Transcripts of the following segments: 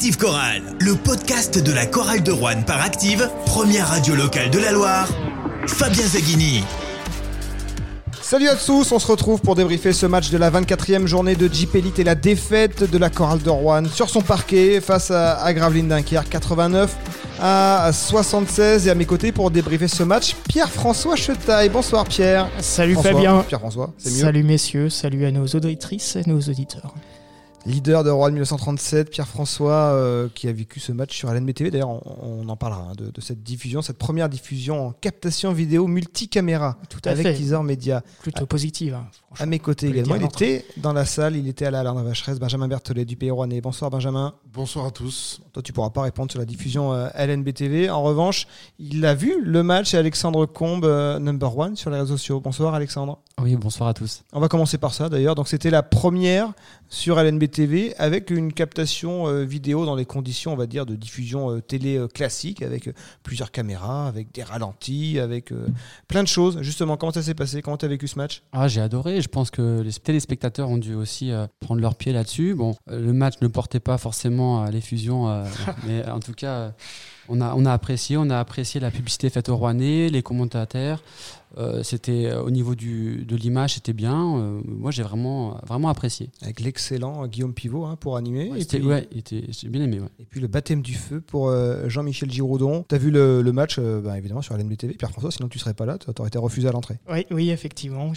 Active Chorale, le podcast de la chorale de Rouen par Active, première radio locale de la Loire. Fabien Zaghini. Salut à tous, on se retrouve pour débriefer ce match de la 24e journée de Jeep Elite et la défaite de la chorale de Rouen sur son parquet face à, à Gravelines Dunkerque 89 à 76 et à mes côtés pour débriefer ce match Pierre-François Chetaille. Bonsoir Pierre. Salut François. Fabien. Pierre-François, c'est mieux. Salut messieurs, salut à nos auditrices et nos auditeurs. Leader de Rouen 1937, Pierre-François, euh, qui a vécu ce match sur LNBTV. D'ailleurs, on, on en parlera hein, de, de cette diffusion, cette première diffusion en captation vidéo multicaméra Tout à avec fait. Teaser Media. Plutôt positive. hein, À mes côtés également, il était dans la salle, il était à la Vacheresse, Benjamin Berthelet du Pays Rouennais. Bonsoir Benjamin. Bonsoir à tous. Toi, tu pourras pas répondre sur la diffusion euh, LNBTV. En revanche, il a vu le match et Alexandre Combe, euh, number one, sur les réseaux sociaux. Bonsoir Alexandre. Oui, bonsoir à tous. On va commencer par ça d'ailleurs. Donc c'était la première sur LNBTV avec une captation euh, vidéo dans les conditions, on va dire, de diffusion euh, télé euh, classique, avec plusieurs caméras, avec des ralentis, avec euh, plein de choses. Justement, comment ça s'est passé? Comment tu as vécu ce match? Ah, j'ai adoré. Je pense que les téléspectateurs ont dû aussi euh, prendre leur pied là-dessus. Bon, euh, le match ne portait pas forcément à l'effusion, euh, mais en tout cas, on a, on a apprécié. On a apprécié la publicité faite au Rouennais, les commentateurs. Euh, c'était euh, au niveau du, de l'image, c'était bien. Euh, moi, j'ai vraiment, vraiment apprécié. Avec l'excellent Guillaume Pivot hein, pour animer. et, C'était- puis, ouais, il était- j'ai bien aimé. Ouais. et puis le baptême du feu pour euh, Jean-Michel Giraudon. Tu as vu le, le match, euh, bah, évidemment, sur LNBTV. Pierre-François, sinon tu serais pas là, tu aurais été refusé à l'entrée. Oui, oui, effectivement.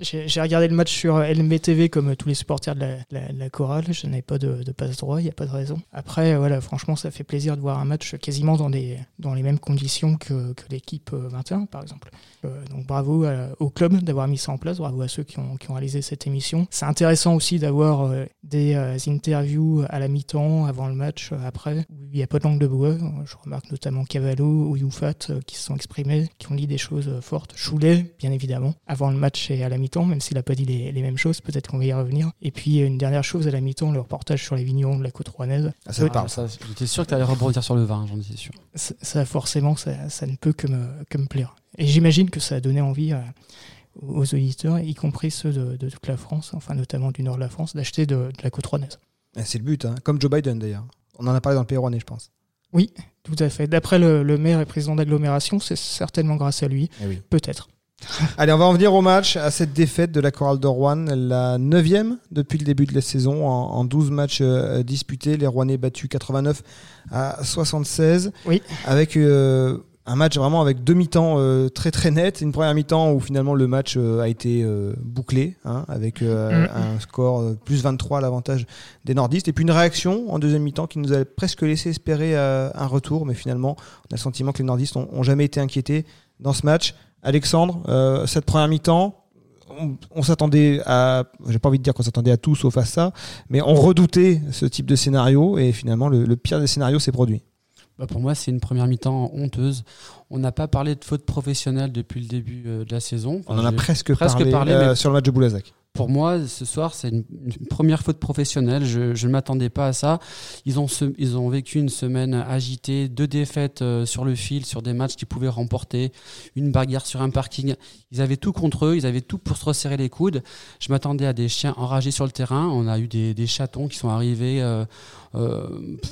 J'ai regardé le match sur LMBTV comme tous les supporters de la, la- la chorale. Je n'avais pas de, de passe droit, il n'y a pas de raison. Après, voilà, franchement, ça fait plaisir de voir un match quasiment dans, des, dans les mêmes conditions que, que l'équipe euh, 21, par exemple. Euh, donc bravo à- au club d'avoir mis ça en place, bravo à ceux qui ont, qui ont réalisé cette émission. C'est intéressant aussi d'avoir euh, des euh, interviews à la mi-temps, avant le match, euh, après, où il n'y a pas de langue de bois. Je remarque notamment Cavallo ou Youfat euh, qui se sont exprimés, qui ont dit des choses euh, fortes. Choulet, bien évidemment, avant le match et à la mi-temps, même s'il n'a pas dit les, les mêmes choses, peut-être qu'on va y revenir. Et puis une dernière chose, à la mi-temps, le reportage sur les vignerons de la côte rouennaise. Ah, ça parle. ça, J'étais sûr que tu allais rebondir sur le vin, j'en sûr. Ça, ça, forcément, ça, ça ne peut que me, que me plaire. Et j'imagine que ça a donné envie à- aux auditeurs, y compris ceux de, de toute la France, enfin notamment du nord de la France, d'acheter de, de la côte rouennaise. Ah, C'est le but, hein. comme Joe Biden d'ailleurs. On en a parlé dans le Pays Rouennais, je pense. Tout à fait. D'après le, le maire et président d'agglomération, c'est certainement grâce à lui. Eh oui. Peut-être. Allez, on va en venir au match, à cette défaite de la chorale de Rouen, la neuvième depuis le début de la saison, en, en 12 matchs euh, disputés, les Rouennais battus 89 à 76, Oui. avec euh, un match vraiment avec deux mi-temps euh, très très nets, une première mi-temps où finalement le match euh, a été bouclé, hein, avec Mm. un score plus 23 à l'avantage des nordistes, et puis une réaction en deuxième mi-temps qui nous a presque laissé espérer un retour, mais finalement on a le sentiment que les nordistes ont, ont jamais été inquiétés dans ce match. Alexandre, euh, cette première mi-temps, on, on s'attendait à, j'ai pas envie de dire qu'on s'attendait à tout sauf à ça, mais on redoutait ce type de scénario et finalement le, le pire des scénarios s'est produit. Bah, pour moi, c'est une première mi-temps honteuse. On n'a pas parlé de faute professionnelle depuis le début euh, de la saison. On en a presque, presque parlé, parlé, euh, mais- sur le match de Boulazac. Pour moi, ce soir, c'est une, une première faute professionnelle. Je, ne m'attendais pas à ça. Ils ont, ils ont vécu une semaine agitée, deux défaites euh, sur le fil, sur des matchs qu'ils pouvaient remporter, une bagarre sur un parking. Ils avaient tout contre eux, ils avaient tout pour se resserrer les coudes. Je m'attendais à des chiens enragés sur le terrain. On a eu des, des chatons qui sont arrivés euh, euh,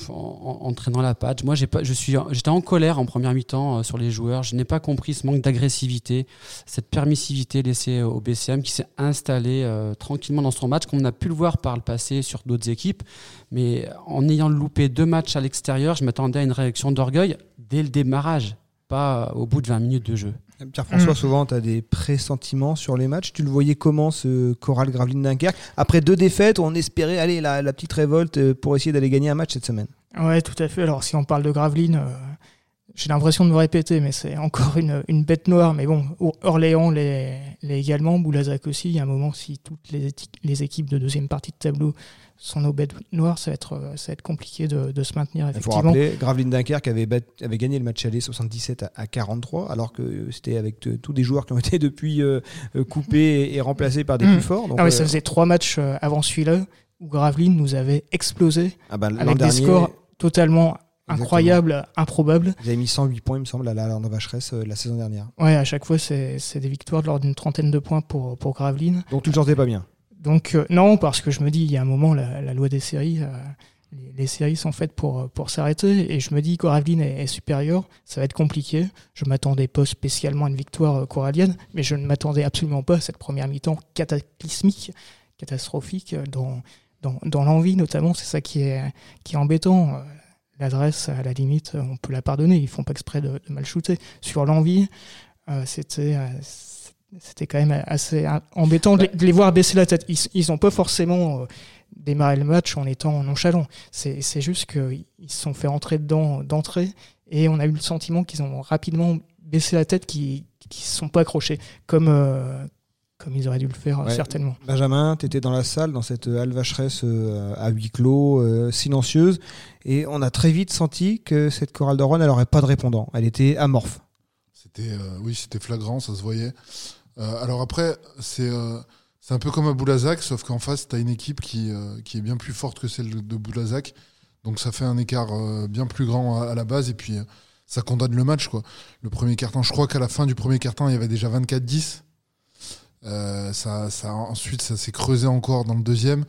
en, traînant la patte. Moi, j'étais en colère en première mi-temps euh, sur les joueurs. Je n'ai pas compris ce manque d'agressivité, cette permissivité laissée au BCM qui s'est installée euh, tranquillement dans son match, comme on a pu le voir par le passé sur d'autres équipes. Mais en ayant loupé deux matchs à l'extérieur, je m'attendais à une réaction d'orgueil dès le démarrage, pas au bout de 20 minutes de jeu. Pierre-François, Mm. souvent, tu as des pressentiments sur les matchs. Tu le voyais comment, ce Choral Gravelines Dunkerque Après deux défaites, on espérait aller la, la petite révolte euh, pour essayer d'aller gagner un match cette semaine. Ouais, tout à fait. Alors, si on parle de Gravelines, euh, j'ai l'impression de me répéter, mais c'est encore une, une bête noire. Mais bon, Or- Orléans l'est également, Boulazac aussi. Il y a un moment, si toutes les, les équipes de deuxième partie de tableau sont nos bêtes noires, ça va être, euh, ça va être compliqué de, de se maintenir, Il faut rappeler, Gravelines Dunkerque avait, bat- avait gagné le match aller 77 à, à 43, alors que c'était avec tous des joueurs qui ont été depuis euh, euh, coupés et, et remplacés par des Mm. plus forts. Donc, Ah ouais, euh, ça faisait trois matchs avant celui-là où Gravelines nous avait explosé ah bah, avec des scores totalement Exactement. incroyables, improbables. Vous avez mis 108 points, il me semble, à la Lande Vacheresse euh, la saison dernière. Ouais, à chaque fois, c'est c'est des victoires de l'ordre d'une trentaine de points pour, pour Gravelines. Donc tu ne sortais pas bien. Donc, euh, non, parce que je me dis, il y a un moment, la, la loi des séries, euh, les, les séries sont faites pour, pour s'arrêter. Et je me dis, Coralline est, est supérieur, ça va être compliqué. Je m'attendais pas spécialement à une victoire corallienne, mais je ne m'attendais absolument pas à cette première mi-temps cataclysmique, catastrophique, dans, dans, dans l'envie notamment. C'est ça qui est, qui est embêtant. Euh, L'adresse, à la limite, on peut la pardonner. Ils font pas exprès de, de mal shooter. Sur l'envie, euh, c'était. euh, c'était quand même assez euh, embêtant de les, de les voir baisser la tête. Ils n'ont pas forcément euh, démarré le match en étant nonchalant. C'est c'est juste qu'ils se sont fait rentrer dedans d'entrée et on a eu le sentiment qu'ils ont rapidement baissé la tête, qu'ils ne se sont pas accrochés comme, euh, comme ils auraient dû le faire Ouais. certainement. Benjamin, tu étais dans la salle, dans cette halle vacheresse euh, à huis clos, euh, silencieuse, et on a très vite senti que cette chorale de Rouen, elle n'aurait pas de répondant. Elle était amorphe. C'était, euh, oui, c'était flagrant, ça se voyait. Euh, alors après, c'est, euh, c'est un peu comme à Boulazac, sauf qu'en face, tu as une équipe qui, euh, qui est bien plus forte que celle de Boulazac. Donc ça fait un écart euh, bien plus grand à, à la base, et puis euh, ça condamne le match. Quoi. Le premier carton, je crois qu'à la fin du premier carton, il y avait déjà 24-10. Euh, ça, ça, ensuite, ça s'est creusé encore dans le deuxième.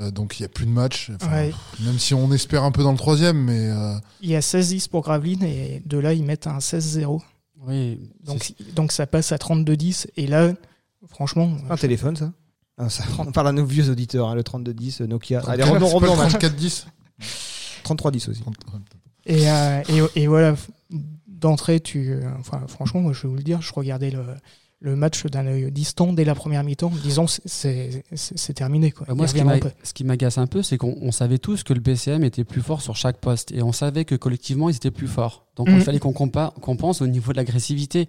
Euh, donc il n'y a plus de match. Enfin, Ouais. Même si on espère un peu dans le troisième, mais euh, Il y a 16-10 pour Gravelines et de là, ils mettent un 16-0. Oui, Donc, donc ça passe à 32-10. Et là, franchement, Un téléphone, ça, Ah, ça On parle à nos vieux auditeurs, hein, le 3210 Nokia. Allez, 34, revenons, c'est pas revenons au le match. 34-10 3310 aussi. Et, euh, et, et voilà, d'entrée, tu, euh, enfin, franchement, moi, je vais vous le dire, je regardais le, le match d'un œil distant dès la première mi-temps, disons, c'est- terminé. Quoi. Bah, moi, ce qui, m'agace un peu, c'est qu'on on savait tous que le BCM était plus fort sur chaque poste. Et on savait que collectivement, ils étaient plus forts. Donc, il fallait qu'on compa- qu'on pense au niveau de l'agressivité.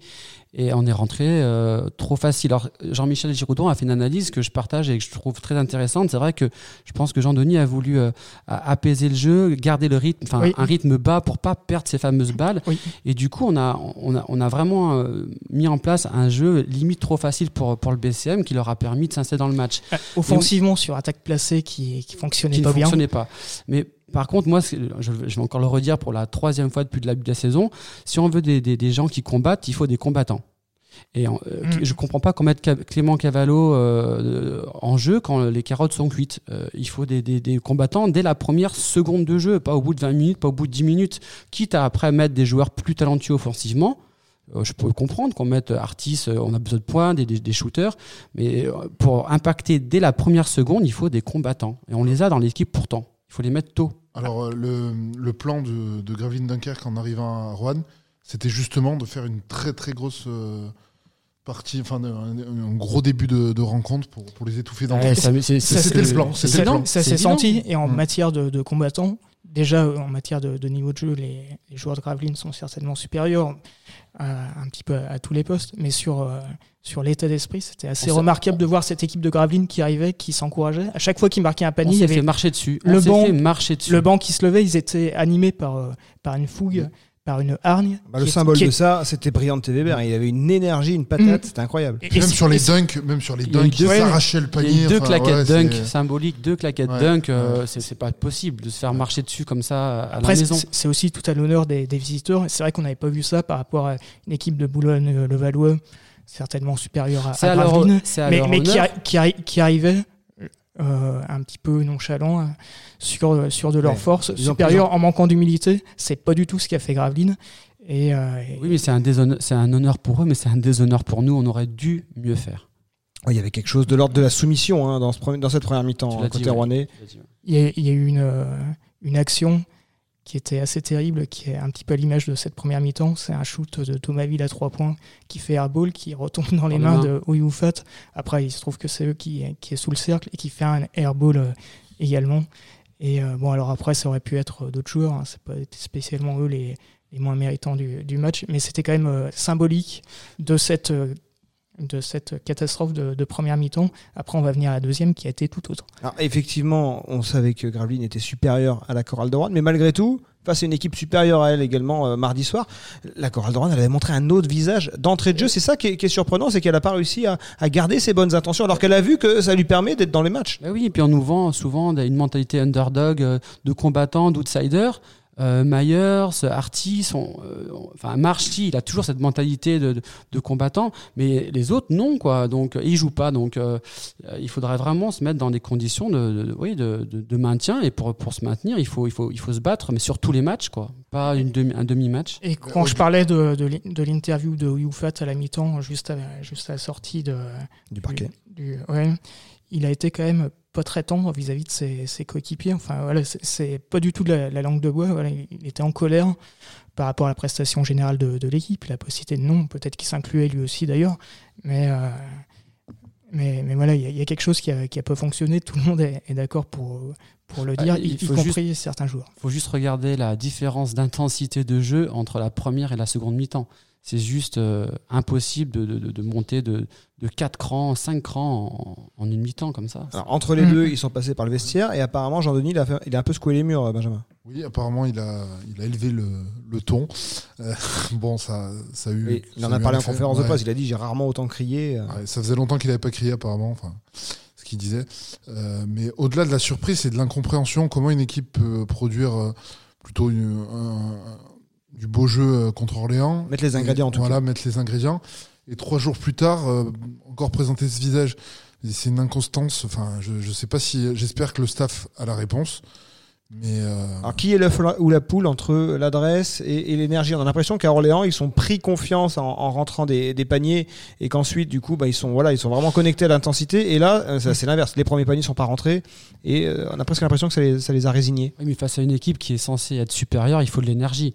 Et on est rentré euh, trop facile. Alors, Jean-Michel Giroudon a fait une analyse que je partage et que je trouve très intéressante. C'est vrai que je pense que Jean-Denis a voulu euh, apaiser le jeu, garder le rythme, enfin, Oui. un rythme bas pour pas perdre ces fameuses balles. Oui. Et du coup, on a, on a, on a vraiment euh, mis en place un jeu limite trop facile pour, pour le BCM qui leur a permis de s'installer dans le match Euh, Offensivement, sur attaque placée qui, qui fonctionnait qui ne pas bien. fonctionnait pas. Mais par contre, moi, je, je vais encore le redire pour la troisième fois depuis le début de la saison, si on veut des, des, des gens qui combattent, il faut des combattants. Et en- euh, Mm. je comprends pas mettre Ca- Clément Cavallo euh, en jeu quand les carottes sont cuites. Euh, il faut des, des, des combattants dès la première seconde de jeu, pas au bout de 20 minutes, pas au bout de 10 minutes. Quitte à après mettre des joueurs plus talentueux offensivement. Euh, je peux comprendre qu'on mette Artis, euh, on a besoin de points, des, des, des shooters, mais pour impacter dès la première seconde, il faut des combattants. Et on les a dans l'équipe pourtant. Il faut les mettre tôt. Alors, euh, le, le plan de, de Gravelines Dunkerque en arrivant à Rouen, c'était justement de faire une très très grosse euh, partie, enfin un, un gros début de, de rencontre pour, pour les étouffer dans Ouais, le c'était le plan, c'est c'était le évident, plan. Ça c'est s'est senti. Et en Mm. matière de, de combattants, déjà euh, en matière de, de niveau de jeu, les, les joueurs de Gravelines sont certainement supérieurs à- un petit peu à, à tous les postes. Mais sur, euh, sur l'état d'esprit, c'était assez On remarquable de voir cette équipe de Gravelines qui arrivait, qui s'encourageait. À chaque fois qu'ils marquaient un panier, il y s'est avait fait marcher dessus. le on banc- fait marcher dessus. le banc qui se levait. Ils étaient animés par, euh, par une fougue, par une hargne. Bah, le est- symbole est- de ça, c'était Brian Weber. Il avait une énergie, une patate, c'était incroyable. et- même sur les dunks, même sur les dunks, deux- il s'arrachait le Il y a panier. eu deux enfin, claquettes ouais, dunk symboliques, deux claquettes Ouais, dunk. euh, ouais. c'est pas possible de se faire marcher dessus comme ça à Après, la maison. c'est c'est aussi tout à l'honneur des, des visiteurs. C'est vrai qu'on n'avait pas vu ça par rapport à une équipe de Boulogne-le-Valois, certainement supérieure à, à Gravelines, c'est à mais, qui, qui, qui arrivait euh, un petit peu nonchalant euh, sur, sur de leur Ouais. force supérieure en manquant d'humilité. C'est pas du tout ce qu'a fait Gravelines. Et, euh, et- Oui, mais c'est un, déshonneur- c'est un honneur pour eux, mais c'est un déshonneur pour nous. On aurait dû mieux faire. Ouais, il y avait quelque chose de l'ordre de la soumission hein, dans, ce premier- dans cette première mi-temps, l'as côté dit, ouais. rouennais. il y, a, il y a eu une, euh, une action qui était assez terrible, qui est un petit peu à l'image de cette première mi-temps. C'est un shoot de Thomasville à trois points qui fait airball, qui retombe dans les mains de Ouyoufat. Après, il se trouve que c'est eux qui, qui est sous le cercle et qui fait un airball euh, également. Et euh, bon, alors après, ça aurait pu être euh, d'autres joueurs. Hein. C'est pas été spécialement eux les, les moins méritants du, du match, mais c'était quand même symbolique de cette de cette catastrophe de, de première mi-temps. Après, on va venir à la deuxième qui a été tout autre. Alors, effectivement, on savait que Gravelines était supérieure à la chorale de Rouen, mais malgré tout, face à une équipe supérieure à elle également euh, mardi soir, la chorale de Rouen, elle avait montré un autre visage d'entrée de jeu. C'est ça qui est, qui est surprenant, c'est qu'elle n'a pas réussi à, à garder ses bonnes intentions, alors qu'elle a vu que ça lui permet d'être dans les matchs. Bah oui, et puis on nous vend souvent une mentalité underdog, euh, de combattant, d'outsider. Euh, Myers, Artie, sont, euh, enfin Marchi, il a toujours cette mentalité de, de, de, combattant, mais les autres non quoi. Donc ils jouent pas. Donc euh, il faudrait vraiment se mettre dans des conditions de, de oui, de, de, maintien et pour pour se maintenir, il faut il faut il faut se battre, mais sur tous les matchs quoi, pas une demi, un demi match. Et quand je parlais de de l'interview de Youfat à la mi-temps, juste à, juste à la sortie de du parquet, du, ouais, il a été quand même pas très tendre vis-à-vis de ses, ses coéquipiers. Enfin, voilà, c'est pas du tout de la, la langue de bois. Voilà, il était en colère par rapport à la prestation générale de, de l'équipe. La possibilité de non, peut-être qu'il s'incluait lui aussi d'ailleurs. Mais, euh, mais, mais, voilà, il y, y, a quelque chose qui a, qui a pas fonctionné. Tout le monde est, est d'accord pour, pour le dire, il y, y compris juste, certains joueurs. Il faut juste regarder la différence d'intensité de jeu entre la première et la seconde mi-temps c'est juste euh, impossible de, de, de, monter de, de 4 crans, 5 crans en, en une mi-temps comme ça. Alors, entre les mmh. deux, ils sont passés par le vestiaire et apparemment Jean-Denis, il, il a un peu secoué les murs, Benjamin. Oui, apparemment, il a, il a élevé le, le ton. Euh, bon, ça, ça a eu. Oui, il en a parlé en conférence ouais. de presse, il a dit j'ai rarement autant crié. Ouais, ça faisait longtemps qu'il n'avait pas crié, apparemment. Enfin, ce qu'il disait. Euh, mais au-delà de la surprise, c'est de l'incompréhension. Comment une équipe peut produire plutôt une, un, du beau jeu contre Orléans. Mettre les ingrédients en tout Voilà, cas. mettre les ingrédients. Et trois jours plus tard, euh, encore présenter ce visage. C'est une inconstance. Enfin, je, je sais pas si. J'espère que le staff a la réponse. Mais euh... Alors, qui est l'œuf ou la poule entre l'adresse et, et l'énergie? On a l'impression qu'à Orléans, ils sont pris confiance en, en rentrant des, des, paniers et qu'ensuite, du coup, bah, ils sont voilà, ils sont vraiment connectés à l'intensité. Et là, euh, c'est l'inverse. Les premiers paniers sont pas rentrés et euh, on a presque l'impression que ça les, ça les a résignés. Oui, mais face à une équipe qui est censée être supérieure, il faut de l'énergie.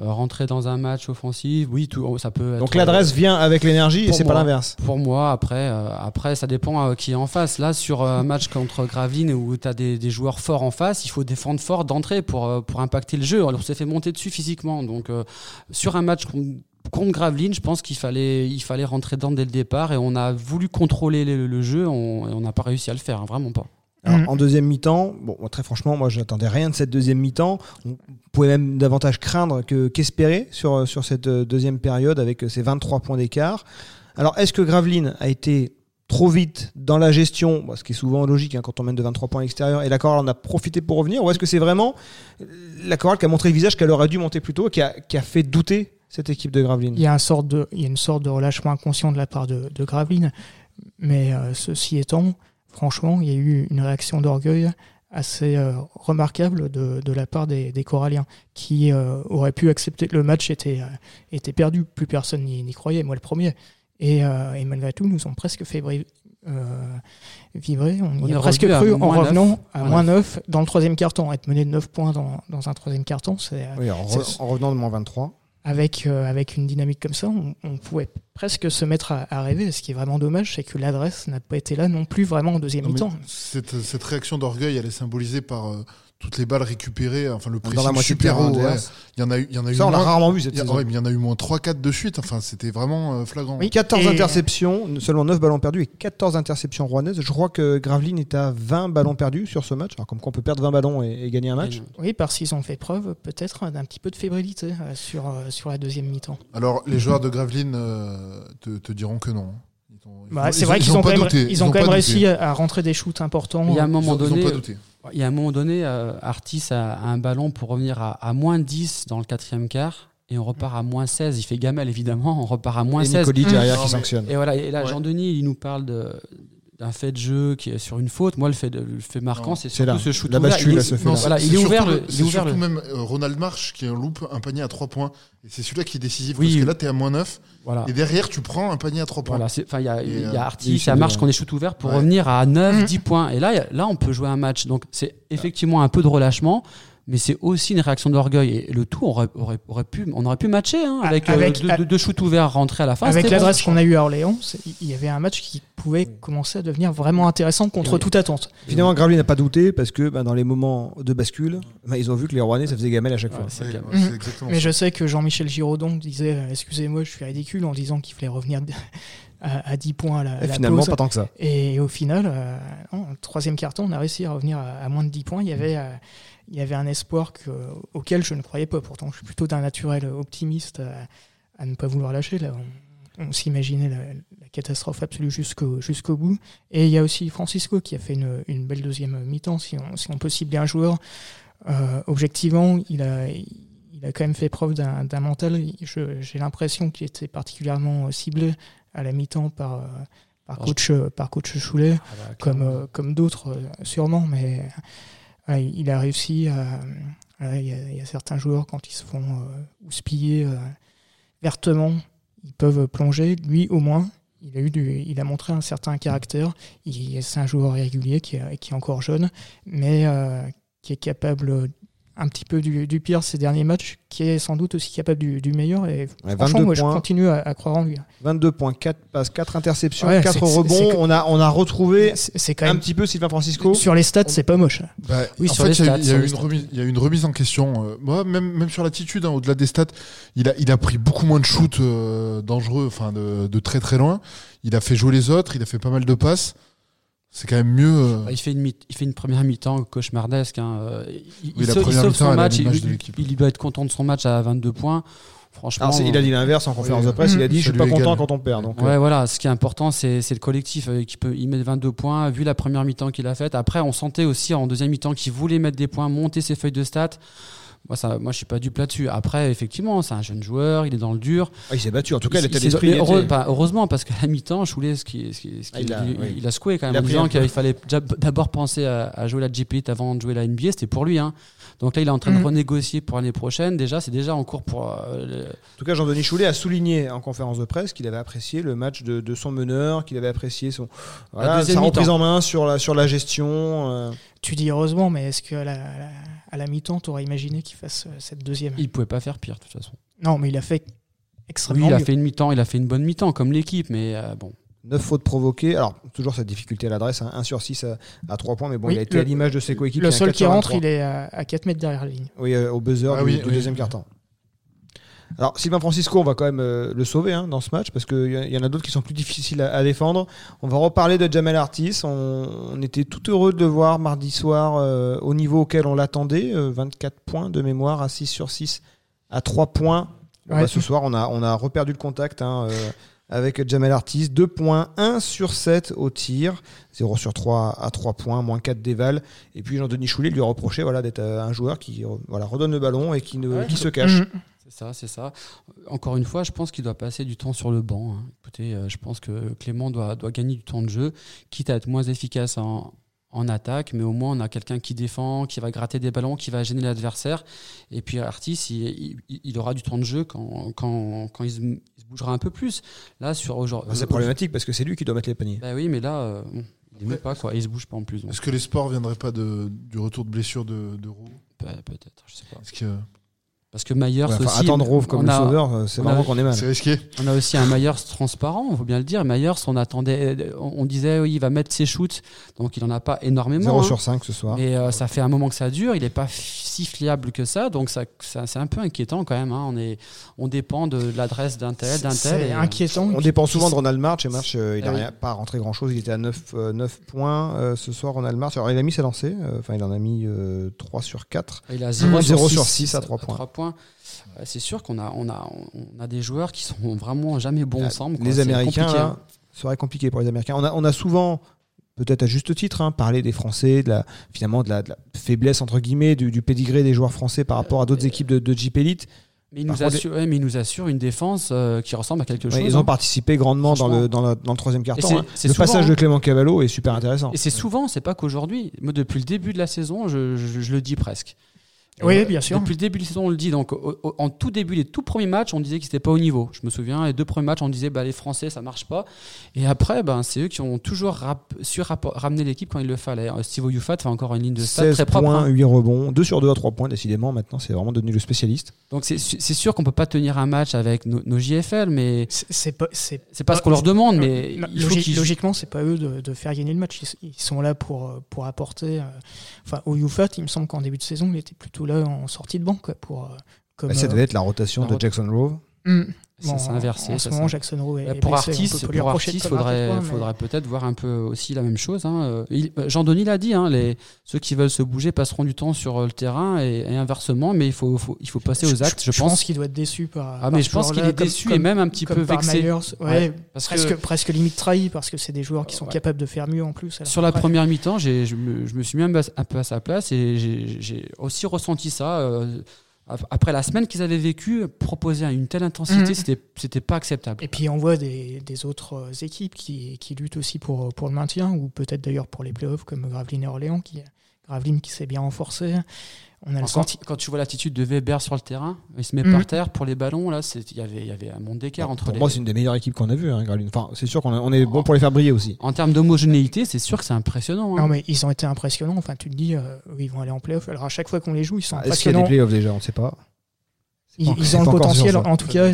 Euh, rentrer dans un match offensif, oui, tout, ça peut. Être, Donc l'adresse vient avec l'énergie et c'est pas l'inverse. Pour moi, après, euh, après, ça dépend euh, qui est en face. Là, sur un match contre Gravelines où tu as des, des, joueurs forts en face, il faut défendre fort d'entrée pour pour impacter le jeu. On s'est fait monter dessus physiquement. Donc sur un match contre Gravelines, je pense qu'il fallait, il fallait rentrer dedans dès le départ et on a voulu contrôler le, le jeu, on n'a pas réussi à le faire, hein, vraiment pas. Alors, mmh. En deuxième mi-temps, bon, très franchement, moi, je n'attendais rien de cette deuxième mi-temps. On pouvait même davantage craindre qu'espérer qu sur, sur cette deuxième période avec ces 23 points d'écart. Alors, est-ce que Gravelines a été trop vite dans la gestion, ce qui est souvent logique hein, quand on mène de 23 points à l'extérieur, et la chorale en a profité pour revenir, ou est-ce que c'est vraiment la chorale qui a montré le visage qu'elle aurait dû monter plus tôt, qui a, qui a fait douter cette équipe de Gravelines il y, a un sorte de, il y a une sorte de relâchement inconscient de la part de, de Gravelines, mais euh, ceci étant, franchement, il y a eu une réaction d'orgueil assez euh, remarquable de, de, la part des, des Coralliens, qui euh, auraient pu accepter que le match était, euh, était perdu. Plus personne n'y croyait, moi le premier. Et, euh, et, malgré tout, nous sommes presque fait vibrer. On, on y a presque cru en revenant 9. à moins 9 dans le troisième carton. Être mené de 9 points dans, dans un troisième carton, c'est. Oui, en, re, en, revenant de moins 23 avec, euh, avec une dynamique comme ça, on, on, pouvait presque se mettre à, à rêver. Ce qui est vraiment dommage, c'est que l'adresse n'a pas été là non plus vraiment en deuxième mi-temps. Cette, cette, réaction d'orgueil, elle est symbolisée par euh, toutes les balles récupérées, enfin le moitié super haut. Ouais. Il y en a eu, il y en a eu ça, on l'a rarement vu cette il y a, saison. Ouais, mais il y en a eu moins 3-4 de suite. Enfin, c'était vraiment euh, flagrant. Oui, 14 et... interceptions, seulement 9 ballons perdus et 14 interceptions rouennaises. Je crois que Gravelines est à 20 ballons perdus sur ce match. Alors, comme quoi on peut perdre 20 ballons et, et gagner un match. Oui, parce qu'ils ont fait preuve peut-être d'un petit peu de fébrilité euh, sur, euh, sur la deuxième mi-temps. Alors, les joueurs de Gravelines euh, te, te, diront que non. Bah, c'est vrai qu'ils ont, ont, quand même, ils ils ont quand même réussi à rentrer des shoots importants. Il y a un moment ils donné, ont pas douté. Il y a un moment donné, euh, Artis a, a, un ballon pour revenir à, à, moins 10 dans le quatrième quart. Et on repart à moins 16. Il fait gamelle, évidemment. On repart à moins et 16. Nicoli derrière mmh. qui sanctionne. Et voilà. Et là, ouais. Jean-Denis, il nous parle de, d'un fait de jeu qui est sur une faute. Moi, le fait, de, le fait marquant, c'est surtout là. ce shoot la ouvert. Bascule, il est, se fait non, voilà, il est ouvert. Le, il est ouvert surtout le... même euh, Ronald March qui loupe un panier à 3 points. Et c'est celui-là qui est décisif oui, parce que là, tu es à moins 9. Voilà. Et derrière, tu prends un panier à 3 points. Voilà, il y a, et, y a Artis, c'est à Marche qu'on est shoot ouvert pour ouais. revenir à 9, mmh. 10 points. Et là, là, on peut jouer un match. Donc, c'est effectivement un peu de relâchement mais c'est aussi une réaction d'orgueil. Et le tout aurait, aurait, aurait, pu on aurait pu matcher hein, avec, avec euh, deux, deux shoots ouverts rentrés à la fin avec l'adresse qu'on a eu à Orléans il y avait un match qui pouvait commencer à devenir vraiment intéressant contre toute attente. Finalement Gravely n'a pas douté parce que bah, dans les moments de bascule bah, ils ont vu que les Rouennais ça faisait gamelle à chaque fois. ouais, mmh. mais je sais que Jean-Michel Giraudon disait euh, excusez-moi je suis ridicule en disant qu'il fallait revenir à, à 10 points à la, à et finalement, pause. pas tant que ça. Et au final, euh, non, troisième carton, on a réussi à revenir à, à moins de 10 points. Il y avait, euh, il y avait un espoir que, auquel je ne croyais pas. Pourtant, je suis plutôt d'un naturel optimiste à, à, ne pas vouloir lâcher. Là, on, on s'imaginait la, la, catastrophe absolue jusqu'au jusqu'au bout. Et il y a aussi Francisco qui a fait une, une belle deuxième mi-temps, si on, si on peut cibler un joueur. Euh, objectivement, il a, il a quand même fait preuve d'un mental. J'ai l'impression qu'il était particulièrement ciblé à la mi-temps par, euh, par, coach, par coach Choulet Ah bah, comme, euh, comme d'autres, euh, sûrement, mais euh, il a réussi à. Il y, a- il y a certains joueurs, quand ils se font euh, houspiller euh, vertement, ils peuvent plonger. Lui, au moins, il a, eu du, il a montré un certain caractère. C'est un joueur régulier qui, est- qui est encore jeune, mais euh, qui est capable un petit peu du, du pire ces derniers matchs, qui est sans doute aussi capable du, du meilleur. Et Ouais, franchement, 22 moi, je points. continue à, à croire en lui. 22 points, 4 passes, 4 interceptions, Ouais, 4 c'est- c'est- rebonds. On a, on a retrouvé C'est c'est quand un même. petit peu Sylvain Francisco. Sur les stats, c'est pas moche. Bah, Oui, en sur fait, les il y a eu- stats, il y, y a une remise en question. euh, moi, même, même sur l'attitude, hein, au-delà des stats, il a, il a pris beaucoup moins de shoots euh, dangereux, enfin de, de très très loin. Il a fait jouer les autres, il a fait pas mal de passes. C'est quand même mieux. euh, Bah, il, fait une mi- il fait une première mi-temps cauchemardesque. hein. Il, Oui, il la sau- il sauve son match. Il, doit être content de son match à 22 points. Franchement, Alors, il a dit l'inverse en conférence de presse. Il a dit Je suis pas content quand on perd. Donc, Ouais, euh, voilà. Ce qui est important, c'est c'est le collectif euh, qui peut y mettre 22 points. Vu la première mi-temps qu'il a faite, après, on sentait aussi en deuxième mi-temps qu'il voulait mettre des points, monter ses feuilles de stats. Moi, ça, moi, je suis pas dupe là-dessus. Après, effectivement, c'est un jeune joueur, il est dans le dur. ah, il s'est battu. En tout cas, Il- il s'est- d'esprit. heureux- était- heureusement, parce qu'à la mi-temps, Choulet, ce qui, ce qui- ce qui- Ah, il a- il, oui. il a secoué quand Il même a en disant peu. qu'il fallait déjà d'abord penser à, à jouer la GP avant de jouer la NBA. C'était pour lui. Hein. Donc là, il est en train de Mhm. renégocier pour l'année prochaine. Déjà, c'est déjà en cours pour. euh, le- En tout cas, Jean-Denis Choulet a souligné en conférence de presse qu'il avait apprécié le match de, de son meneur, qu'il avait apprécié son, voilà, sa reprise en main sur la, sur la gestion. euh. Tu dis heureusement, mais est-ce qu'à la, à la, à la mi-temps, tu aurais imaginé qu'il fasse euh, cette deuxième Il pouvait pas faire pire, de toute façon. Non, mais il a fait Oui, extrêmement il a mieux. fait une mi-temps, il a fait une bonne mi-temps comme l'équipe, mais euh, bon. 9 fautes provoquées. Alors, toujours cette difficulté à l'adresse, 1 sur 6 à, à 3 points, mais bon, Oui, il a été le- à l'image de ses coéquipiers. Le seul 4 qui rentre, 23. il est à, à 4 mètres derrière la ligne. Oui, euh, au buzzer Ah du, oui, du oui. deuxième quart-temps. Alors, Sylvain Francisco, on va quand même euh, le sauver hein, dans ce match parce qu'il y, y en a d'autres qui sont plus difficiles à, à défendre. On va reparler de Jamel Artis. On, on était tout heureux de le voir mardi soir euh, au niveau auquel on l'attendait. euh, 24 points de mémoire à 6 sur 6 à 3 points. Bon, Ouais. bah, ce soir, on a, on a reperdu le contact hein, euh, avec Jamel Artis. 2 points, 1 sur 7 au tir. 0 sur 3 à 3 points, moins 4 d'éval. Et puis Jean-Denis Choulet lui a reproché voilà, d'être euh, un joueur qui euh, voilà, redonne le ballon et qui, ne, Ouais. qui se cache. Mhm. C'est ça, c'est ça. Encore une fois, je pense qu'il doit passer du temps sur le banc. hein. Écoutez, euh, je pense que Clément doit, doit gagner du temps de jeu, quitte à être moins efficace en, en attaque, mais au moins on a quelqu'un qui défend, qui va gratter des ballons, qui va gêner l'adversaire. Et puis Artis, il, il- il aura du temps de jeu quand, quand, quand il, se, il se bougera un peu plus. Là, sur aujourd'hui. Bah, c'est problématique parce que c'est lui qui doit mettre les paniers. Bah oui, mais là, euh, bon, il ne met pas quoi, il se bouge pas en plus. Est-ce que les sports viendraient pas de, du retour de blessure de, de Roux? Peut- Peut-être, je sais pas. Parce que Parce que Myers Ouais, enfin, aussi. attendre Rove comme le a- sauveur, euh, c'est vraiment a- qu'on est mal. c'est risqué. On a aussi un Myers transparent, il faut bien le dire. Myers, on attendait, on on disait oui, il va mettre ses shoots, donc il en a pas énormément. 0 hein. sur 5 ce soir. Mais euh, ça fait un moment que ça dure, il n'est pas si fiable que ça, donc ça, ça- c'est un peu inquiétant quand même. hein. On, est, on dépend de l'adresse d'un tel, d'un tel. C'est et, euh, inquiétant. On dépend souvent de Ronald March et March, euh, il n'a Ah oui. pas rentré grand chose. Il était à 9, euh, 9 points euh, ce soir, Ronald March. Alors il a mis ses lancers, euh, enfin il en a mis euh, 3 sur 4. Il a 0, 0 sur sur 6, six à trois points. Euh, C'est sûr qu'on a, on a, on a des joueurs qui sont vraiment jamais bons Ah, ensemble. Les Américains, là, hein. ce serait compliqué pour les Américains. On a, on a souvent, peut-être à juste titre, hein, parlé des Français, de la, finalement de la, de la faiblesse, entre guillemets, du, du pédigré des joueurs français par rapport à d'autres Euh, équipes de, de Jeep Elite. Mais il, Par nous contre, assure, ouais, mais il nous assure une défense euh, qui ressemble à quelque Ouais, chose. ils ont hein. participé grandement dans le, dans, le, dans le troisième hein. c'est Le souvent, passage hein. de Clément Cavallo est super intéressant. Et c'est souvent, c'est pas qu'aujourd'hui. Moi, depuis le début de la saison, je, je- je le dis presque. Oui, Euh, bien sûr. Depuis le début de la saison, on le dit. Donc, au- au- en tout début, les tout premiers matchs, on disait qu'ils n'étaient pas au niveau. Je me souviens, les deux premiers matchs, on disait bah, les Français, ça marche pas. Et après, ben, c'est eux qui ont toujours rap- su rap- ramener l'équipe quand il le fallait. Euh, Steve Oyufat fait encore une ligne de 16 très propre. points, hein. 8 rebonds, 2 sur 2 à 3 points, décidément. Maintenant, c'est vraiment devenu le spécialiste. Donc, c'est sûr qu'on peut pas tenir un match avec nos, nos JFL, mais C'est pas. pas ce qu'on leur demande. Mais Non, il faut logiquement, c'est pas eux de, de faire gagner le match. Ils, ils sont là pour, euh, pour apporter. euh, Enfin, au UFAT, il me semble qu'en début de saison, il était plutôt là en sortie de banque quoi, pour. euh, comme, Bah, ça euh, devait être la rotation la de rot- Jackson Grove. Ça, Bon, inversé. En ça, ce moment, c'est- Jackson Rowe est, Euh, pour blessé, on Artis, peut pas lui pour reprocher de Artis, pas marquer de faudrait, points, mais- faudrait peut-être voir un peu aussi la même chose. hein. Euh, il- euh, Jean-Denis l'a dit, hein, les, ceux qui veulent se bouger passeront du temps sur le terrain et, et inversement, mais il faut, faut- il faut passer aux actes, je, je pense. pense qu'il doit être déçu par. ah, par mais je pense qu'il est comme- déçu comme- et même un petit peu vexé. Myers. Ouais, Ouais, parce presque, que presque limite trahi parce que c'est des joueurs qui sont Ouais. capables de faire mieux en plus. sur la première mi-temps, je me, je me suis mis un, peu à sa place et j'ai- aussi ressenti ça. euh, après la semaine qu'ils avaient vécue, proposer à une telle intensité, Mhm. c'était c'était pas acceptable. Et puis on voit des, des autres euh, équipes qui, qui luttent aussi pour, pour le maintien, ou peut-être d'ailleurs pour les playoffs, comme Gravelines et Orléans, qui, Gravelines qui s'est bien renforcé. On a le quand, senti. quand tu vois l'attitude de Weber sur le terrain, il se met Mhm. par terre pour les ballons, là, c'est- il y avait, il y avait un monde d'écart entre Pour les. moi, c'est une des meilleures équipes qu'on a vues, hein. Enfin, c'est sûr qu'on on est bon pour les faire briller aussi. En termes d'homogénéité, c'est sûr que c'est impressionnant. hein. Non, mais ils ont été impressionnants. Enfin, tu te dis, euh, oui, ils vont aller en playoff. Alors à chaque fois qu'on les joue, ils sont Ah, Est-ce qu'il y a des impressionnants. playoffs déjà? On ne sait pas. Ils, pas- ils c'est ont le potentiel, en tout cas,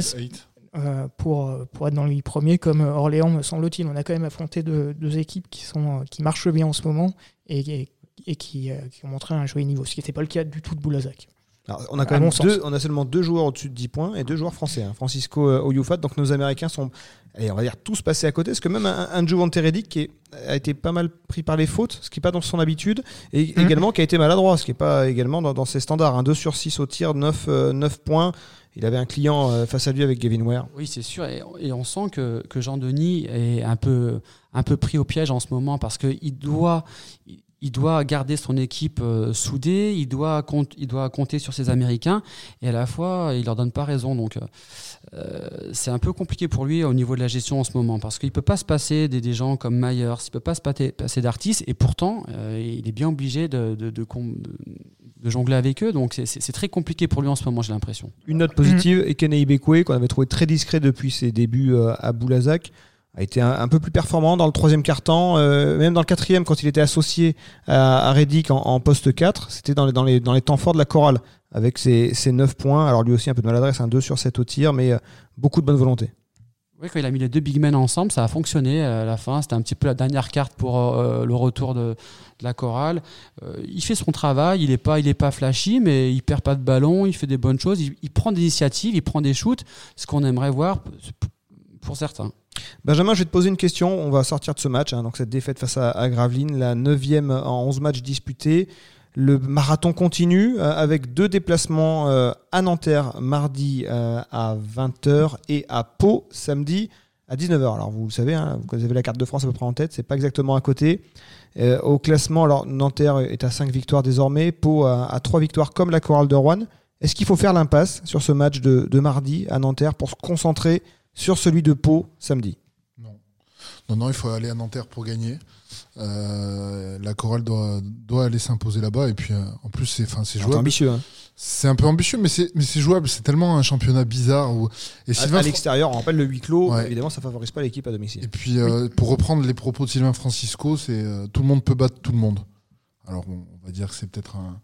euh, pour, euh, pour être dans les premiers, comme Orléans, me semble-t-il. On a quand même affronté deux, deux équipes qui, sont, qui marchent bien en ce moment et, et, et qui, euh, qui ont montré un joli niveau, ce qui n'était pas le cas du tout de Boulazac. Alors, on a quand À même deux, on a seulement deux joueurs au-dessus de 10 points et deux joueurs français. hein. Francisco euh, Oyufat, donc nos Américains sont, allez, on va dire tous passés à côté. Parce que même un, un Juvante qui est- a été pas mal pris par les fautes, ce qui n'est pas dans son habitude, et Mhm. également qui a été maladroit, ce qui n'est pas également dans, dans ses standards. Un 2 sur 6 au tir, 9, euh, 9 points. Il avait un client euh, face à lui avec Gavin Ware. Oui, c'est sûr. Et, et on sent que, que Jean-Denis est un peu, un peu pris au piège en ce moment parce qu'il doit, il doit garder son équipe euh, soudée, il doit, il doit compter sur ses Américains et à la fois, il leur donne pas raison. Donc, euh, c'est un peu compliqué pour lui au niveau de la gestion en ce moment parce qu'il peut pas se passer des, des gens comme Myers, il peut pas se passer, d'artistes et pourtant, euh, il est bien obligé de, de, jongler avec eux. Donc, c'est- très compliqué pour lui en ce moment, j'ai l'impression. Une note positive, Ekene Ibekwe, qu'on avait trouvé très discret depuis ses débuts euh, à Boulazac, a été un, peu plus performant dans le troisième quart-temps, euh, même dans le quatrième, quand il était associé à, à Reddick en, poste 4, c'était dans les, dans, les, dans les temps forts de la chorale, avec ses, ses 9 points. Alors lui aussi un peu de maladresse, un 2 sur 7 au tir, mais euh, beaucoup de bonne volonté. Oui, quand il a mis les deux big men ensemble, ça a fonctionné à la fin. C'était un petit peu la dernière carte pour euh, le retour de, la chorale. Euh, il fait son travail, il n'est pas, pas flashy, mais il perd pas de ballon, il fait des bonnes choses, il, il prend des initiatives, il prend des shoots, ce qu'on aimerait voir pour certains. Benjamin, je vais te poser une question. On va sortir de ce match, hein, donc cette défaite face à, à Gravelines, la 9 en 11 matchs disputés. Le marathon continue euh, avec deux déplacements euh, à Nanterre mardi euh, à 20h et à Pau samedi à 19h. Alors vous le savez, hein, vous avez la carte de France à peu près en tête, c'est pas exactement à côté. Au classement, alors Nanterre est à 5 victoires désormais, Pau a 3 victoires comme la chorale de Rouen. Est-ce qu'il faut faire l'impasse sur ce match de mardi à Nanterre pour se concentrer sur celui de Pau samedi Non. non, non, il faut aller à Nanterre pour gagner. Euh, la chorale doit, doit aller s'imposer là-bas. Et puis, euh, en plus, c'est jouable. ambitieux. Hein. C'est un peu ambitieux, mais c'est jouable. C'est tellement un championnat bizarre. Où... Et À, Sylvain à l'extérieur, on rappelle le huis clos, Ouais. évidemment, ça favorise pas l'équipe à domicile. Et puis, euh, pour reprendre les propos de Sylvain Francisco, c'est tout le monde peut battre tout le monde. Alors, bon, on va dire que c'est peut-être un.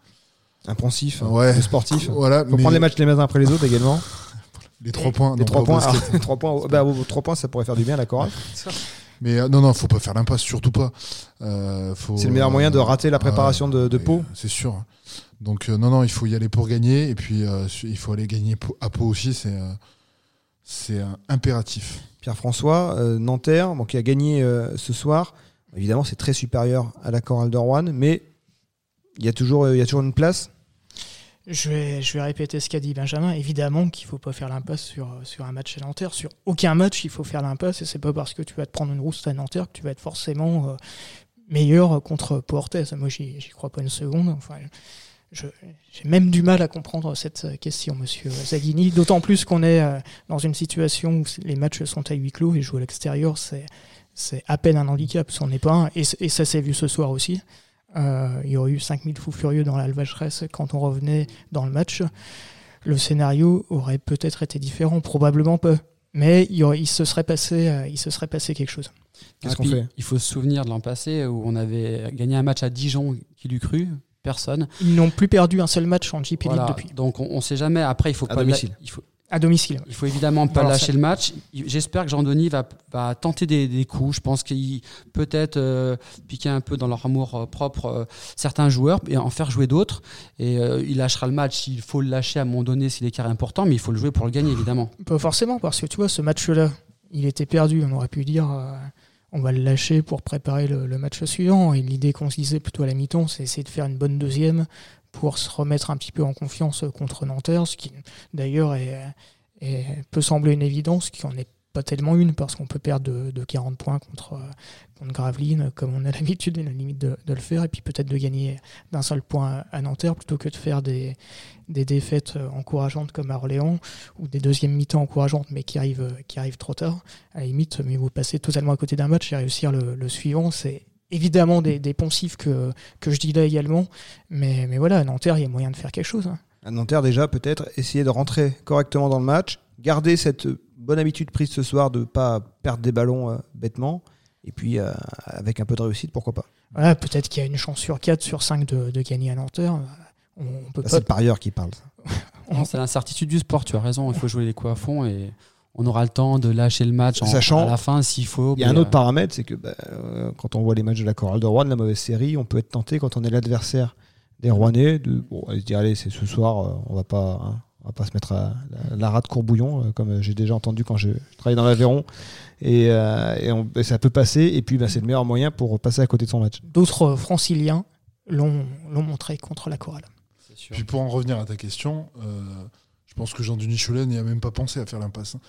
Un poncif, Ouais. un sportif. Voilà, Faut mais prendre les matchs les uns après les autres également. les trois points. Les trois points, les trois points, bah, trois points, ça pourrait faire du bien à la chorale. Mais euh, non, non, faut pas faire l'impasse, surtout pas. Euh, C'est le meilleur moyen de rater la ouais, préparation de, de Pau. C'est sûr. Donc euh, non, non, il faut y aller pour gagner. Et puis euh, il faut aller gagner à Pau aussi. C'est euh, c'est impératif. Pierre-François, euh, Nanterre, bon, qui a gagné euh, ce soir. Évidemment, c'est très supérieur à la chorale de Rouen, mais il y a toujours, euh, il y a toujours une place. Je vais, répéter ce qu'a dit Benjamin. Évidemment qu'il ne faut pas faire l'impasse sur, un match à Nanterre. Sur aucun match, il faut faire l'impasse. Et c'est pas parce que tu vas te prendre une rousse à Nanterre que tu vas être forcément euh, meilleur contre Portes. Moi, j'y crois pas une seconde. Enfin, j'ai même du mal à comprendre cette question, monsieur Zaghini. D'autant plus qu'on est euh, dans une situation où les matchs sont à huis clos et jouer à l'extérieur, c'est à peine un handicap. C'en est pas et ça s'est vu ce soir aussi. Euh, il y aurait eu 5000 fous furieux dans l'Alvacheresse quand on revenait dans le match. Le scénario aurait peut-être été différent, probablement pas. Mais il, y aurait- il se serait passé, euh, il se serait passé quelque chose. Qu'est-ce Ah, qu'on fait? Il faut se souvenir de l'an passé où on avait gagné un match à Dijon, qui l'eût cru Personne. Ils n'ont plus perdu un seul match en League Voilà. depuis. Donc on, on sait jamais. Après, il faut À pas. domicile. il faut, À domicile. Il faut évidemment pas Alors, lâcher ça- le match. J'espère que Jean-Denis va, va tenter des, des coups. Je pense qu'il peut-être euh, piquer un peu dans leur amour euh, propre euh, certains joueurs et en faire jouer d'autres. Et euh, il lâchera le match. Il faut le lâcher à un moment donné si l'écart est important, mais il faut le jouer pour le gagner évidemment. Pas forcément, parce que tu vois, ce match-là, il était perdu. On aurait pu dire, on va le lâcher pour préparer le, le match suivant. Et l'idée qu'on se disait plutôt à la mi-temps, c'est essayer de faire une bonne deuxième pour se remettre un petit peu en confiance contre Nanterre, ce qui d'ailleurs peut sembler une évidence, qui en est pas tellement une, parce qu'on peut perdre de, de 40 points contre, contre Gravelines, comme on a l'habitude et la limite de, le faire, et puis peut-être de gagner d'un seul point à Nanterre, plutôt que de faire des, défaites encourageantes comme à Orléans, ou des deuxièmes mi-temps encourageantes mais qui arrivent, qui arrivent trop tard. À la limite, mieux vous passer totalement à côté d'un match et réussir le suivant. C'est évidemment des, des poncifs que, que je dis là également. Mais, mais voilà, à Nanterre, il y a moyen de faire quelque chose. hein. À Nanterre, déjà, peut-être essayer de rentrer correctement dans le match, garder cette bonne habitude prise ce soir de ne pas perdre des ballons euh, bêtement, et puis euh, avec un peu de réussite, pourquoi pas. Voilà, peut-être qu'il y a une chance sur 4, sur 5 de, de gagner à Nanterre. On, on peut Là, pas. c'est le parieur qui parle. Non, C'est l'incertitude du sport. Tu as raison. Il faut jouer les coups à fond et on aura le temps de lâcher le match en- Sachant- à la fin s'il faut. Il y a un autre euh, paramètre, c'est que bah, euh, quand on voit les matchs de la Chorale de Rouen, la mauvaise série, on peut être tenté quand on est l'adversaire des Rouennais de bon, se dire allez, c'est ce soir, euh, on va pas, hein, on va pas se mettre à la, la rate courbouillon, comme j'ai déjà entendu quand je, je travaillais dans l'Aveyron, et, euh, et on- et ça peut passer. Et puis bah, c'est le meilleur moyen pour passer à côté de son match. D'autres franciliens l'ont montré contre la chorale. Puis pour en revenir à ta question, euh, je pense que Jean-Denis Cholet n'y a même pas pensé à faire l'impasse. hein.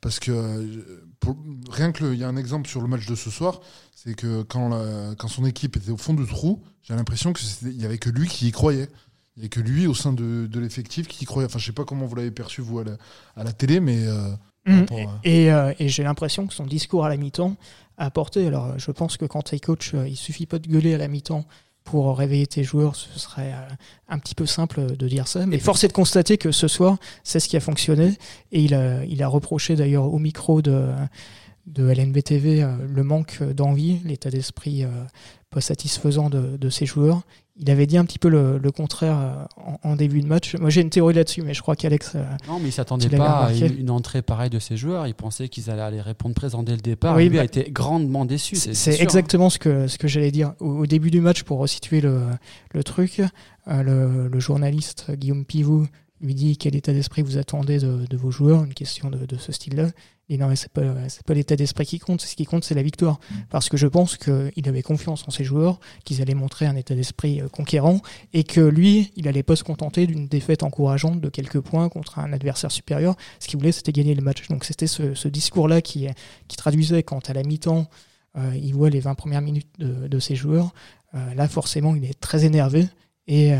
Parce que euh, pour- rien que il y a un exemple sur le match de ce soir, c'est que quand, la- quand son équipe était au fond du trou, j'ai l'impression qu'il n'y avait que lui qui y croyait. Il n'y avait que lui au sein de, de l'effectif qui y croyait. Enfin, je sais pas comment vous l'avez perçu vous à la, à la télé, mais euh, Mm. à- Et, euh, et j'ai l'impression que son discours à la mi-temps a apporté. Alors, je pense que quand tu es coach, il suffit pas de gueuler à la mi-temps pour réveiller tes joueurs. Ce serait euh, un petit peu simple de dire ça. Mais force est de constater que ce soir, c'est ce qui a fonctionné. Et il a, il a reproché d'ailleurs au micro de, de LNB TV euh, le manque d'envie, l'état d'esprit euh, pas satisfaisant de, de ses joueurs. Il avait dit un petit peu le, le contraire euh, en, en début de match. Moi, j'ai une théorie là-dessus, mais je crois qu'Alex. Non, mais il s'attendait pas à une, entrée pareille de ses joueurs. Il pensait qu'ils allaient aller répondre présent dès le départ. Oui, et lui bah, a été grandement déçu. C'est hein. exactement ce que, ce que j'allais dire. Au, au début du match, pour resituer le, le truc, euh, le, le journaliste Guillaume Pivot lui dit quel état d'esprit vous attendez de, de vos joueurs, une question de, de ce style-là. Il dit non, mais c'est pas, pas l'état d'esprit qui compte, ce qui compte, c'est la victoire. Parce que je pense qu'il avait confiance en ses joueurs, qu'ils allaient montrer un état d'esprit euh, conquérant, et que lui, il allait pas se contenter d'une défaite encourageante de quelques points contre un adversaire supérieur. Ce qu'il voulait, c'était gagner le match. Donc c'était ce, ce discours-là qui, qui traduisait quand à la mi-temps, euh, il voit les 20 premières minutes de, de ses joueurs. Euh, là, forcément, il est très énervé et, euh,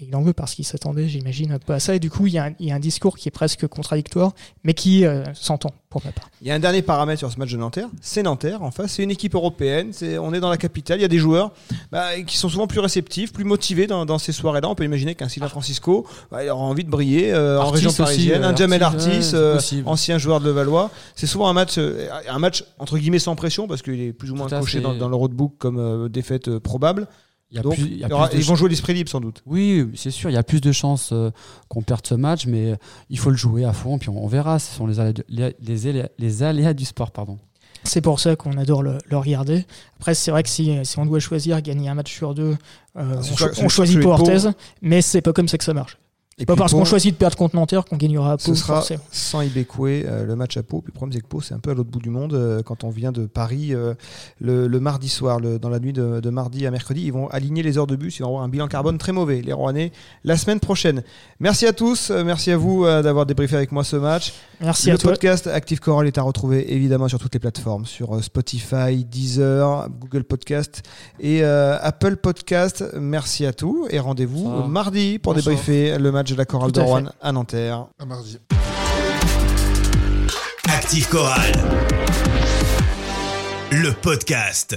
il en veut parce qu'il s'attendait, j'imagine, pas à ça. Et du coup, il y, a un, il y a un discours qui est presque contradictoire, mais qui euh, s'entend pour ma part. Il y a un dernier paramètre sur ce match de Nanterre, c'est Nanterre en face, c'est une équipe européenne, c'est, on est dans la capitale, il y a des joueurs bah, qui sont souvent plus réceptifs, plus motivés dans, dans ces soirées-là. On peut imaginer qu'un Sylvain Francisco, bah, il aura envie de briller euh, en région parisienne, euh, un Jamel Artis, ouais, euh, ancien joueur de Levallois. C'est souvent un match, euh, un match entre guillemets sans pression parce qu'il est plus ou moins coché dans, dans le roadbook comme euh, défaite euh, probable. Il y a Donc plus- il y a il y aura- plus de ils vont jouer l'esprit libre sans doute. Oui, c'est sûr, il y a plus de chances euh, qu'on perde ce match, mais euh, il faut le jouer à fond, puis on, on verra. Ce sont les aléas, du- les, les aléas- les aléas du sport, pardon. C'est pour ça qu'on adore le, le regarder. Après, c'est vrai que si, si on doit choisir gagner un match sur deux, euh, on, cho- on choisit Orthez, mais c'est pas comme ça que ça marche. Et Pas parce qu'on choisit de perdre contre Nanterre qu'on gagnera à Pau. Ce sera forcément. sans Ibekwe euh, le match à Pau. Puis le problème, c'est que Pau, c'est un peu à l'autre bout du monde. euh, quand on vient de Paris euh, le, le mardi soir, le- dans la nuit de, de mardi à mercredi, ils vont aligner les heures de bus. Ils vont avoir un bilan carbone très mauvais, les Rouennais, la semaine prochaine. Merci à tous. euh, merci à vous euh, d'avoir débriefé avec moi ce match. Merci le à toi. podcast Active Coral est à retrouver évidemment sur toutes les plateformes, sur euh, Spotify, Deezer, Google Podcast et euh, Apple Podcast. Merci à tous et rendez-vous mardi pour Bonsoir. débriefer le match de la Chorale de. Rouen à Nanterre. à mardi. Active Chorale. Le podcast.